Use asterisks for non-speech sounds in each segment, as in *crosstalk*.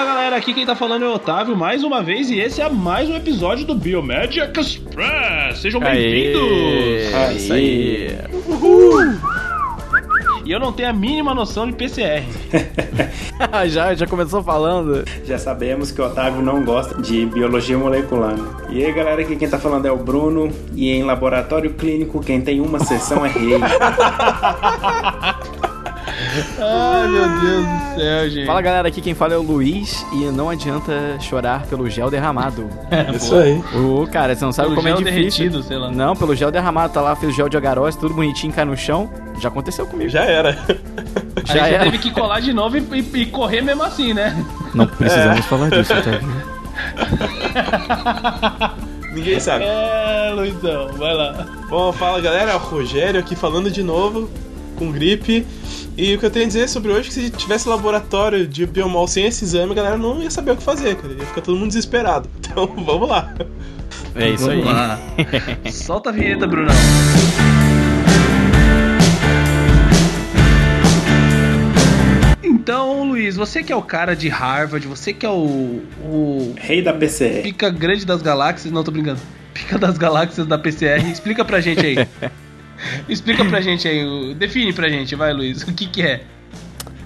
Fala galera, aqui quem tá falando é o Otávio mais uma vez e esse é mais um episódio do Biomagic Express. Sejam bem-vindos! É isso aí. E eu não tenho a mínima noção de PCR. *laughs* já, já começou falando. Já sabemos que o Otávio não gosta de biologia molecular. Né? E aí, galera, aqui quem tá falando é o Bruno. E em laboratório clínico, quem tem uma sessão é rei. *laughs* Ai, meu Deus do céu, gente. Fala galera, aqui quem fala é o Luiz e não adianta chorar pelo gel derramado. É, Isso aí. Ô, cara, você não sabe Pelo como é difícil. derretido, sei lá. Não, pelo gel derramado, tá lá, fez o gel de agarose, tudo bonitinho, cai no chão. Já aconteceu comigo. Já era. Já você era. teve que colar de novo e, e- e correr mesmo assim, né? Não precisamos falar disso, tá? *laughs* Ninguém sabe. É, Luizão, vai lá. Bom, fala galera, é o Rogério aqui falando de novo, com gripe. E o que eu tenho a dizer sobre hoje é que se tivesse laboratório de biomol sem esse exame, a galera não ia saber o que fazer, cara. Ia ficar todo mundo desesperado. *laughs* Então vamos lá. É isso aí. Vamos lá. *laughs* Solta a vinheta, Brunão. Então, Luiz, você que é o cara de Harvard, você que é o, o Rei da PCR. pica grande das galáxias, não tô brincando, pica das galáxias da PCR, explica pra gente aí. *laughs* explica pra gente aí, define pra gente, vai Luiz, o que que é?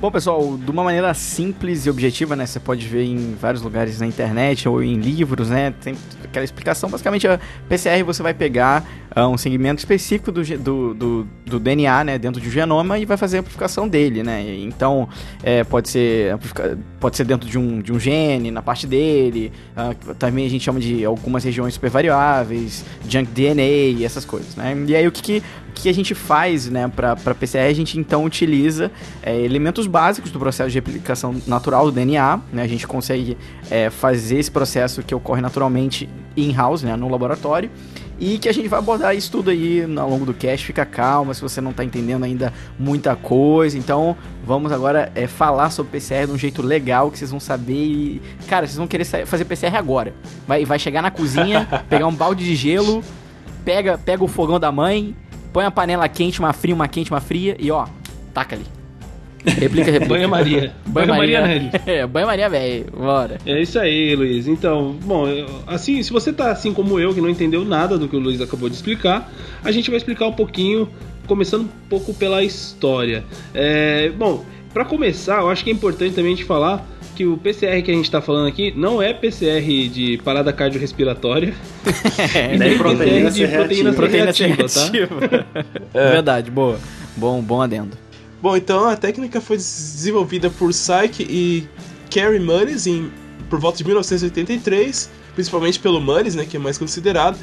Bom, pessoal, de uma maneira simples e objetiva, né? Você pode ver em vários lugares na internet ou em livros, né? Tem aquela explicação. Basicamente, a PCR você vai pegar um segmento específico do, do, do, do DNA, né? Dentro de um genoma e vai fazer a amplificação dele, né? E Então, é, pode ser pode ser dentro de um, de um gene, na parte dele. ah, também a gente chama de algumas regiões super variáveis, junk DNA, essas coisas, né? E aí, o que que que a gente faz, né, para PCR, a gente então utiliza é, elementos básicos do processo de replicação natural do DNA, né, a gente consegue é, fazer esse processo que ocorre naturalmente in-house, né, no laboratório, e que a gente vai abordar isso tudo aí ao longo do cast, fica calma se você não está entendendo ainda muita coisa, então vamos agora é, falar sobre PCR de um jeito legal, que vocês vão saber e, cara, vocês vão querer fazer PCR agora, vai, vai chegar na cozinha, *laughs* pegar um balde de gelo, pega, pega o fogão da mãe, põe a panela quente, uma fria, uma quente, uma fria e ó, taca ali. Replica, replica. Banha Maria. Banho Banha Maria Maria. nele. *laughs* É, banho Maria, velho. Bora. É isso aí, Luiz. Então, bom, assim, se você tá assim como eu, que não entendeu nada do que o Luiz acabou de explicar, a gente vai explicar um pouquinho, começando um pouco pela história. É, bom, pra começar, eu acho que é importante também a gente falar que o PCR que a gente tá falando aqui não é PCR de parada cardiorrespiratória, *laughs* É, e *laughs* nem proteína PCR de C proteína proteína reativa, tá? reativa. Verdade, boa. Bom, bom adendo. Bom, então a técnica foi desenvolvida por Syke e Kerry Mullis em, por volta de 1983, principalmente pelo Mullis, né, que é mais considerado.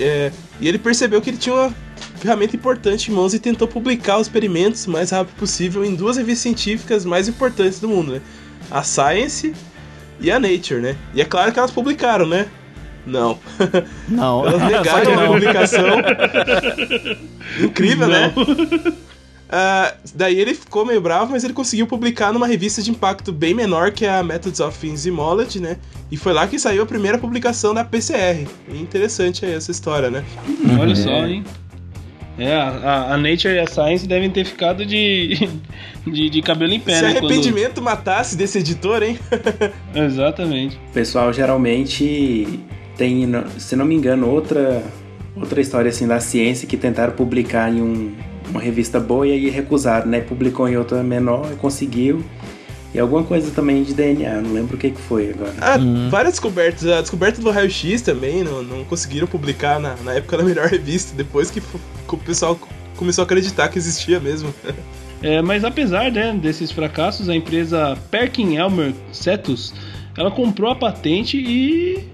É, e ele percebeu que ele tinha uma ferramenta importante em mãos e tentou publicar os experimentos o mais rápido possível em duas revistas científicas mais importantes do mundo, né? A Science e a Nature, né? E é claro que elas publicaram, né? Não. Não, *laughs* Elas negaram a não. publicação. *laughs* Incrível, né? Ah, daí ele ficou meio bravo, mas ele conseguiu publicar numa revista de impacto bem menor que é a Methods of Enzymology, né? E foi lá que saiu a primeira publicação da PCR. E interessante aí essa história, né? Olha só, hein? É, a, a Nature e a Science devem ter ficado de, *laughs* de, de cabelo em pé, Se né? quando- arrependimento matasse desse editor, hein? *laughs* Exatamente. O pessoal geralmente tem, se não me engano, outra, outra história assim da ciência que tentaram publicar em um- uma revista boa e aí recusaram, né? Publicou em outra menor e conseguiu. E alguma coisa também de DNA, não lembro o que, que foi agora. Ah, várias descobertas. A descoberta do raio-x também não, não conseguiram publicar na, na época da melhor revista, depois que, que o pessoal começou a acreditar que existia mesmo. *laughs* É, mas apesar né, desses fracassos, a empresa Perkin Elmer Cetus ela comprou a patente e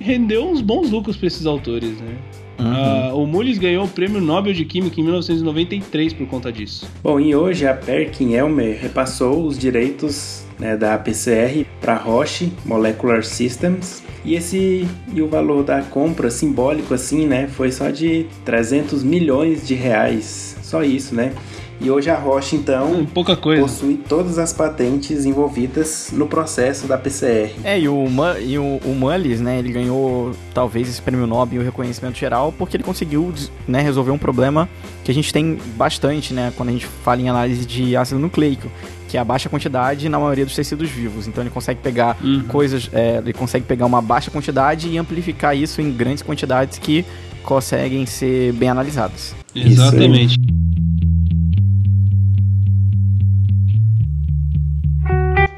rendeu uns bons lucros para esses autores, né? Ah, o Mullis ganhou o Prêmio Nobel de Química em 1993 por conta disso. Bom, e hoje a Perkin Elmer repassou os direitos né, da PCR para Roche Molecular Systems e esse e o valor da compra simbólico assim, né, foi só de 300 milhões de reais. Só isso, né? E hoje a Roche, então, Hum, pouca coisa. possui todas as patentes envolvidas no processo da PCR. É, e o, e o, o Mullis, né, ele ganhou talvez esse prêmio Nobel e o reconhecimento geral porque ele conseguiu né, resolver um problema que a gente tem bastante, né, quando a gente fala em análise de ácido nucleico, que é a baixa quantidade na maioria dos tecidos vivos. Então ele consegue pegar Uhum. coisas, é, ele consegue pegar uma baixa quantidade e amplificar isso em grandes quantidades que conseguem ser bem analisadas. Exatamente.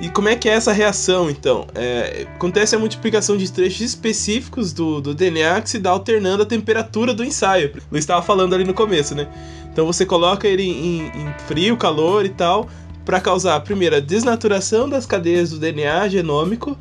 E como é que é essa reação, então? É, acontece a multiplicação de trechos específicos do, do DNA que se dá alternando a temperatura do ensaio. Eu estava falando ali no começo, né? Então você coloca ele em, em frio, calor e tal, para causar, primeiro, a desnaturação das cadeias do DNA genômico.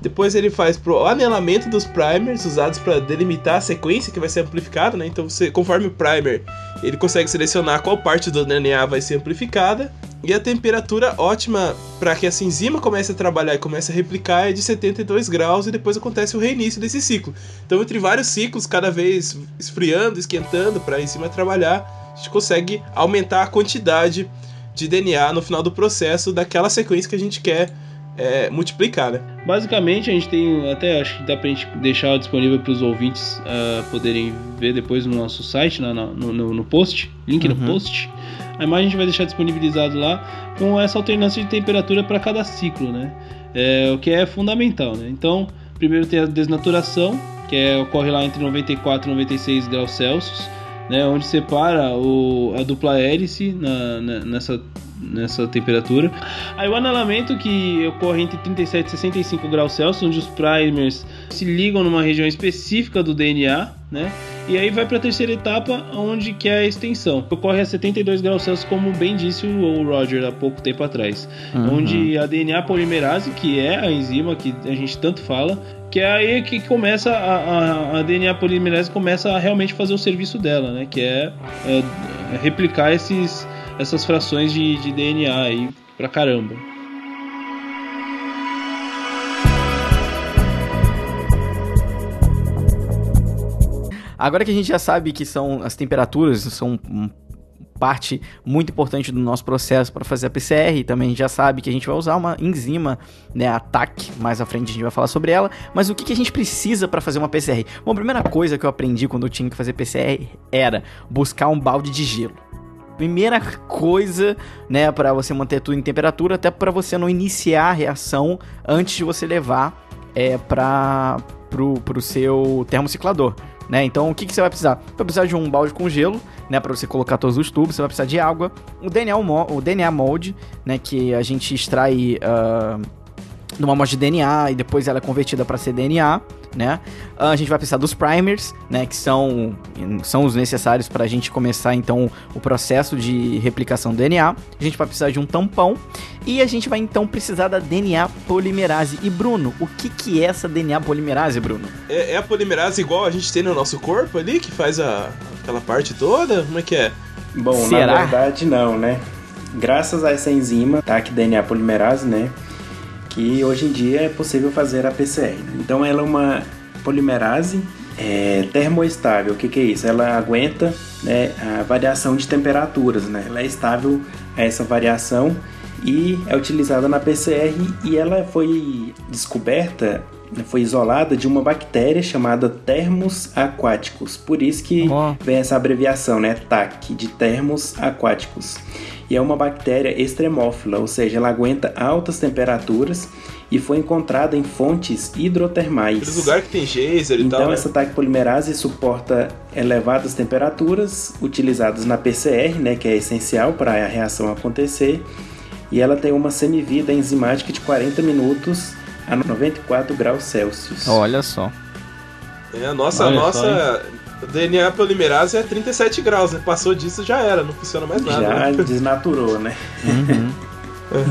Depois ele faz pro anelamento dos primers usados para delimitar a sequência que vai ser amplificada, né? Então você, conforme o primer, ele consegue selecionar qual parte do DNA vai ser amplificada. E a temperatura ótima para que essa enzima comece a trabalhar e comece a replicar é de 72 graus e depois acontece o reinício desse ciclo. Então, entre vários ciclos, cada vez esfriando, esquentando para a enzima trabalhar, a gente consegue aumentar a quantidade de DNA no final do processo daquela sequência que a gente quer é, multiplicar, né? Basicamente, a gente tem. Até acho que dá pra gente deixar disponível para os ouvintes ah, poderem ver depois no nosso site, na- na- no, no- no post, link Uhum. no post. A imagem a gente vai deixar disponibilizado lá com essa alternância de temperatura para cada ciclo, né? É, o que é fundamental, né? Então, primeiro tem a desnaturação, que é, ocorre lá entre 94 e 96 graus Celsius, né? Onde separa o, a dupla hélice na- na- nessa, nessa temperatura. Aí o anelamento que ocorre entre 37 e 65 graus Celsius, onde os primers se ligam numa região específica do DNA, né? E aí vai para a terceira etapa, onde que é a extensão. Ocorre a 72 graus Celsius, como bem disse o Roger há pouco tempo atrás. Uhum. Onde a DNA polimerase, que é a enzima que a gente tanto fala, que é aí que começa a, a, a DNA polimerase começa a realmente fazer o serviço dela, né? Que é, é, replicar esses, essas frações de, de DNA aí pra caramba. Agora que a gente já sabe que são as temperaturas são parte muito importante do nosso processo para fazer a PCR, e também já sabe que a gente vai usar uma enzima, né, a TAC, mais à frente a gente vai falar sobre ela, mas o que, que a gente precisa para fazer uma PCR? Bom, a primeira coisa que eu aprendi quando eu tinha que fazer PCR era buscar um balde de gelo. Primeira coisa, né, para você manter tudo em temperatura, até para você não iniciar a reação antes de você levar é, para pro, pro seu termociclador, né? Então, o que, que você vai precisar? Vai precisar de um balde com gelo, né, para você colocar todos os tubos, você vai precisar de água, o DNA, o DNA molde, né, que a gente extrai ah, de de DNA e depois ela é convertida para cDNA, né? Ah, A gente vai precisar dos primers, né, que são, são os necessários para a gente começar então o processo de replicação do DNA. A gente vai precisar de um tampão e a gente vai então precisar da DNA polimerase. E Bruno, o que que é essa DNA polimerase, Bruno? É, é a polimerase igual a gente tem no nosso corpo ali, que faz a, aquela parte toda? Como é que é? Bom, Será? na verdade não, né? Graças a essa enzima, TAC DNA polimerase, né? Que hoje em dia é possível fazer a PCR. né? Então ela é uma polimerase é, termoestável. O que, que é isso? Ela aguenta né, a variação de temperaturas, né? Ela é estável a essa variação e é utilizada na PCR e ela foi descoberta, né, foi isolada de uma bactéria chamada termos aquáticos. Por isso que Ó. vem essa abreviação, né? TAC, de termos aquáticos. E é uma bactéria extremófila, ou seja, ela aguenta altas temperaturas e foi encontrada em fontes hidrotermais. Aqueles lugares que tem geyser e Então, tal, né? essa TAC polimerase suporta elevadas temperaturas utilizadas na PCR, né, que é essencial para a reação acontecer, e ela tem uma semivida enzimática de 40 minutos a 94 graus Celsius. Olha só. É, a nossa, a só, nossa DNA polimerase é 37 graus, né? Passou disso já era, não funciona mais nada. Já né? desnaturou, né? Uhum.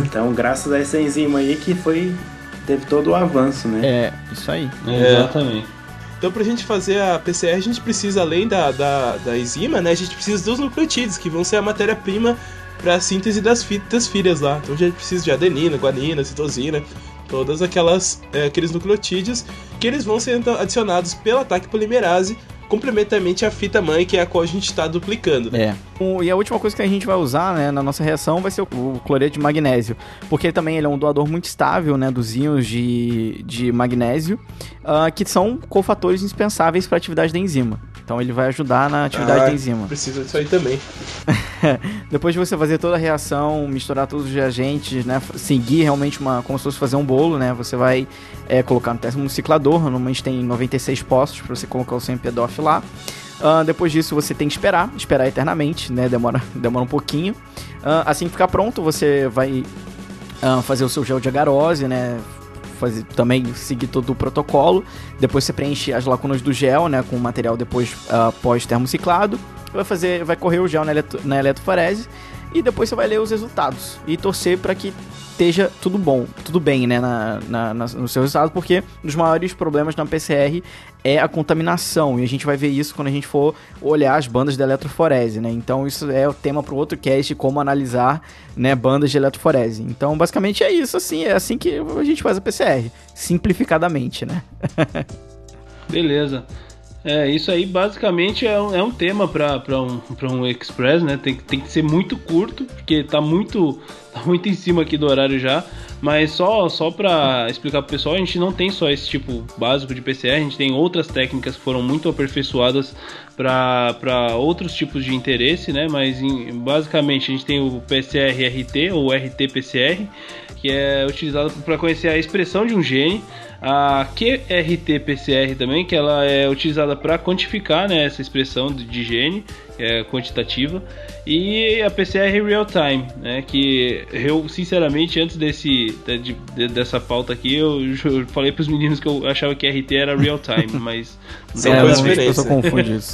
Então, graças a essa enzima aí que foi teve todo o avanço, né? é, isso aí. É. Exatamente. Então, pra gente fazer a PCR, a gente precisa, além da, da, da enzima, né? A gente precisa dos nucleotídeos, que vão ser a matéria-prima para a síntese das, fi- das filhas lá. Então, a gente precisa de adenina, guanina, citosina, todas aquelas é, aqueles nucleotídeos que eles vão ser então, adicionados pela TAC polimerase complementarmente à fita mãe, que é a qual a gente está duplicando. É. O, e a última coisa que a gente vai usar, né, na nossa reação vai ser o, o cloreto de magnésio, porque também ele é um doador muito estável, né, dos íons de, de magnésio, uh, que são cofatores indispensáveis para a atividade da enzima. Então ele vai ajudar na atividade Ah, da enzima. Precisa disso aí também. *laughs* Depois de você fazer toda a reação, misturar todos os reagentes, né? Seguir realmente uma. como se fosse fazer um bolo, né? Você vai é, colocar no termociclador. Normalmente tem 96 postos para você colocar o seu MPDOF lá. Ah, depois disso você tem que esperar, esperar eternamente, né? Demora, *laughs* demora um pouquinho. Ah, assim que ficar pronto, você vai ah, fazer o seu gel de agarose, né? Fazer, também seguir todo o protocolo. Depois você preenche as lacunas do gel, né? Com o material depois ah, pós-termociclado. Vai fazer, vai correr o gel na, eletro, na eletroforese e depois você vai ler os resultados e torcer para que esteja tudo bom, tudo bem, né, na, na, na- no seu resultado, porque um dos maiores problemas na PCR é a contaminação, e a gente vai ver isso quando a gente for olhar as bandas de eletroforese, né, então isso é o tema para outro cast, como analisar, né, bandas de eletroforese. Então, basicamente é isso, assim, é assim que a gente faz a PCR, simplificadamente, né. *laughs* Beleza. É, isso aí basicamente é um, é um tema para um, um Express, né? Tem, que- tem que ser muito curto, porque tá muito, tá muito em cima aqui do horário já. Mas só, só para explicar pro pessoal, a gente não tem só esse tipo básico de PCR, a gente tem outras técnicas que foram muito aperfeiçoadas para outros tipos de interesse, né? Mas em- basicamente a gente tem o PCR-RT ou RT-PCR, que é utilizado para conhecer a expressão de um gene. A QRT-PCR também, que ela é utilizada para quantificar né, essa expressão de, gene, é quantitativa. E a PCR real time, né, que eu, sinceramente, antes desse, de- de- dessa pauta aqui, eu, ju- falei para os meninos que eu achava que RT era real time, *laughs* mas... São não, coisas diferentes, né?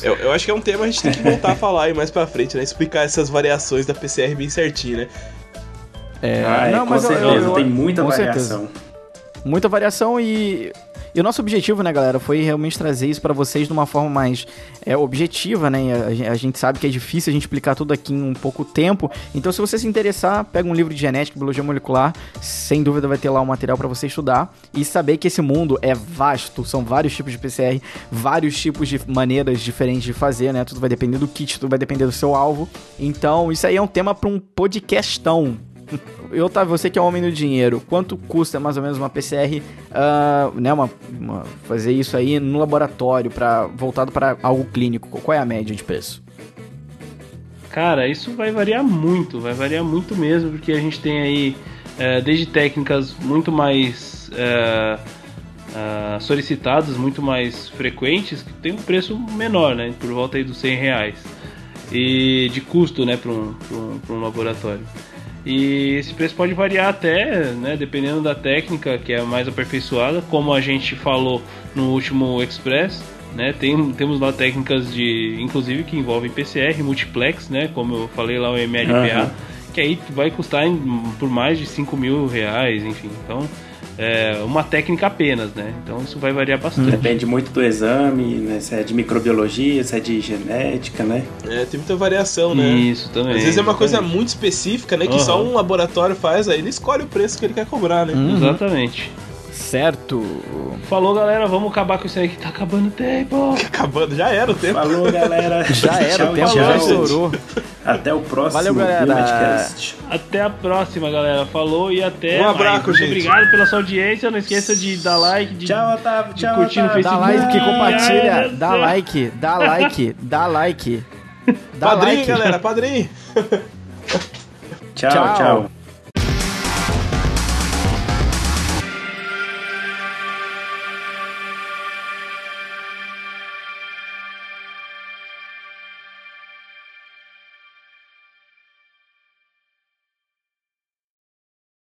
Eu, eu acho que é um tema que a gente tem que voltar a falar aí mais pra frente, né? Explicar essas variações da PCR bem certinho, né? É, Ah, é, não, com mas eu- eu- certeza, eu- tem muita com certeza. Muita variação e, e o nosso objetivo, né, galera, foi realmente trazer isso pra vocês de uma forma mais é, objetiva, né? A, a gente sabe que é difícil a gente explicar tudo aqui em um pouco tempo. Então, se você se interessar, pega um livro de genética, biologia molecular, sem dúvida vai ter lá um material pra você estudar e saber que esse mundo é vasto, são vários tipos de PCR, vários tipos de maneiras diferentes de fazer, né? Tudo vai depender do kit, tudo vai depender do seu alvo. Então, isso aí é um tema pra um podcastão. *laughs* E Otávio, você que é homem do dinheiro, quanto custa mais ou menos uma PCR, ah, né, uma, uma- fazer isso aí no laboratório, para voltado para algo clínico? Qual é a média de preço? Cara, isso vai variar muito, vai variar muito mesmo, porque a gente tem aí é, desde técnicas muito mais é, é, solicitadas, muito mais frequentes, que tem um preço menor, né? Por volta aí dos 100 reais. E de custo, né, para um, um, um laboratório. E esse preço pode variar até, né, dependendo da técnica que é mais aperfeiçoada, como a gente falou no último Express, né, tem, temos lá técnicas de, inclusive que envolvem PCR, multiplex, né, como eu falei lá o MLPA, Aham. que aí vai custar em- por mais de 5 mil reais, enfim, então é uma técnica apenas, né, então isso vai variar bastante. Depende muito do exame, né? Se é de microbiologia, se é de genética, né? É, tem muita variação, né? Isso também. Às vezes é uma coisa exatamente. muito específica, né? Que só Aham. um laboratório faz, aí ele escolhe o preço que ele quer cobrar, né? Uhum. Exatamente. Certo. Falou, galera, vamos acabar com isso aí que tá acabando o tempo. *laughs* Acabando, já era o tempo. Falou, galera. *laughs* Já era, o tempo tchau. já estourou. Até o próximo Valeu, galera. Até a próxima, galera. Falou e até Um mais. abraço, Muito gente. Obrigado pela sua audiência. Não esqueça de dar like, de Tchau, Otávio. de Tchau, curtir no Otávio. Dá Facebook. like, Ai, compartilha, dá Deus. like, dá like, dá like. *laughs* Dá Padrinho, like. galera, padrinho. Tchau, Tchau. tchau.